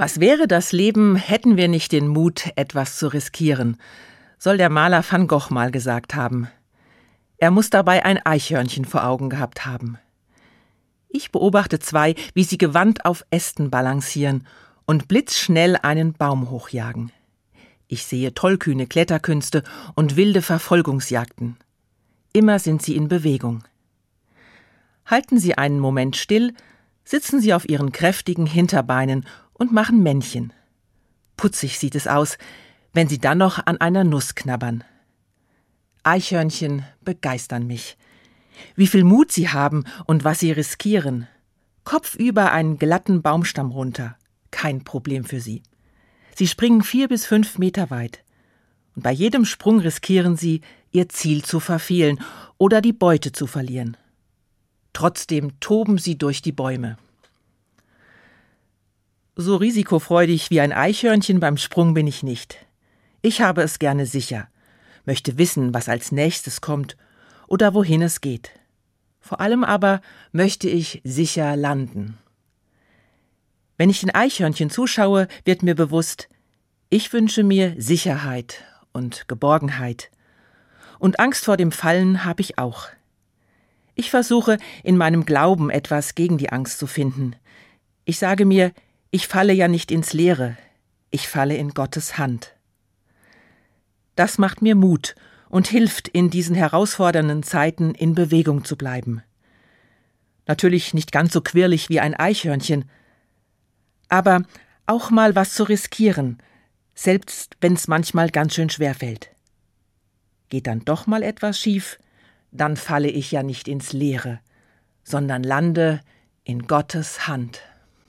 Was wäre das Leben, hätten wir nicht den Mut, etwas zu riskieren, soll der Maler van Gogh mal gesagt haben. Er muss dabei ein Eichhörnchen vor Augen gehabt haben. Ich beobachte zwei, wie sie gewandt auf Ästen balancieren und blitzschnell einen Baum hochjagen. Ich sehe tollkühne Kletterkünste und wilde Verfolgungsjagden. Immer sind sie in Bewegung. Halten Sie einen Moment still, sitzen Sie auf Ihren kräftigen Hinterbeinen und machen Männchen. Putzig sieht es aus, wenn sie dann noch an einer Nuss knabbern. Eichhörnchen begeistern mich. Wie viel Mut sie haben und was sie riskieren. Kopfüber einen glatten Baumstamm runter. Kein Problem für sie. Sie springen vier bis fünf Meter weit. Und bei jedem Sprung riskieren sie, ihr Ziel zu verfehlen oder die Beute zu verlieren. Trotzdem toben sie durch die Bäume. So risikofreudig wie ein Eichhörnchen beim Sprung bin ich nicht. Ich habe es gerne sicher, möchte wissen, was als nächstes kommt oder wohin es geht. Vor allem aber möchte ich sicher landen. Wenn ich den Eichhörnchen zuschaue, wird mir bewusst, ich wünsche mir Sicherheit und Geborgenheit. Und Angst vor dem Fallen habe ich auch. Ich versuche in meinem Glauben etwas gegen die Angst zu finden. Ich sage mir, ich falle ja nicht ins Leere, ich falle in Gottes Hand. Das macht mir Mut und hilft, in diesen herausfordernden Zeiten in Bewegung zu bleiben. Natürlich nicht ganz so quirlig wie ein Eichhörnchen, aber auch mal was zu riskieren, selbst wenn's manchmal ganz schön schwer fällt. Geht dann doch mal etwas schief, dann falle ich ja nicht ins Leere, sondern lande in Gottes Hand.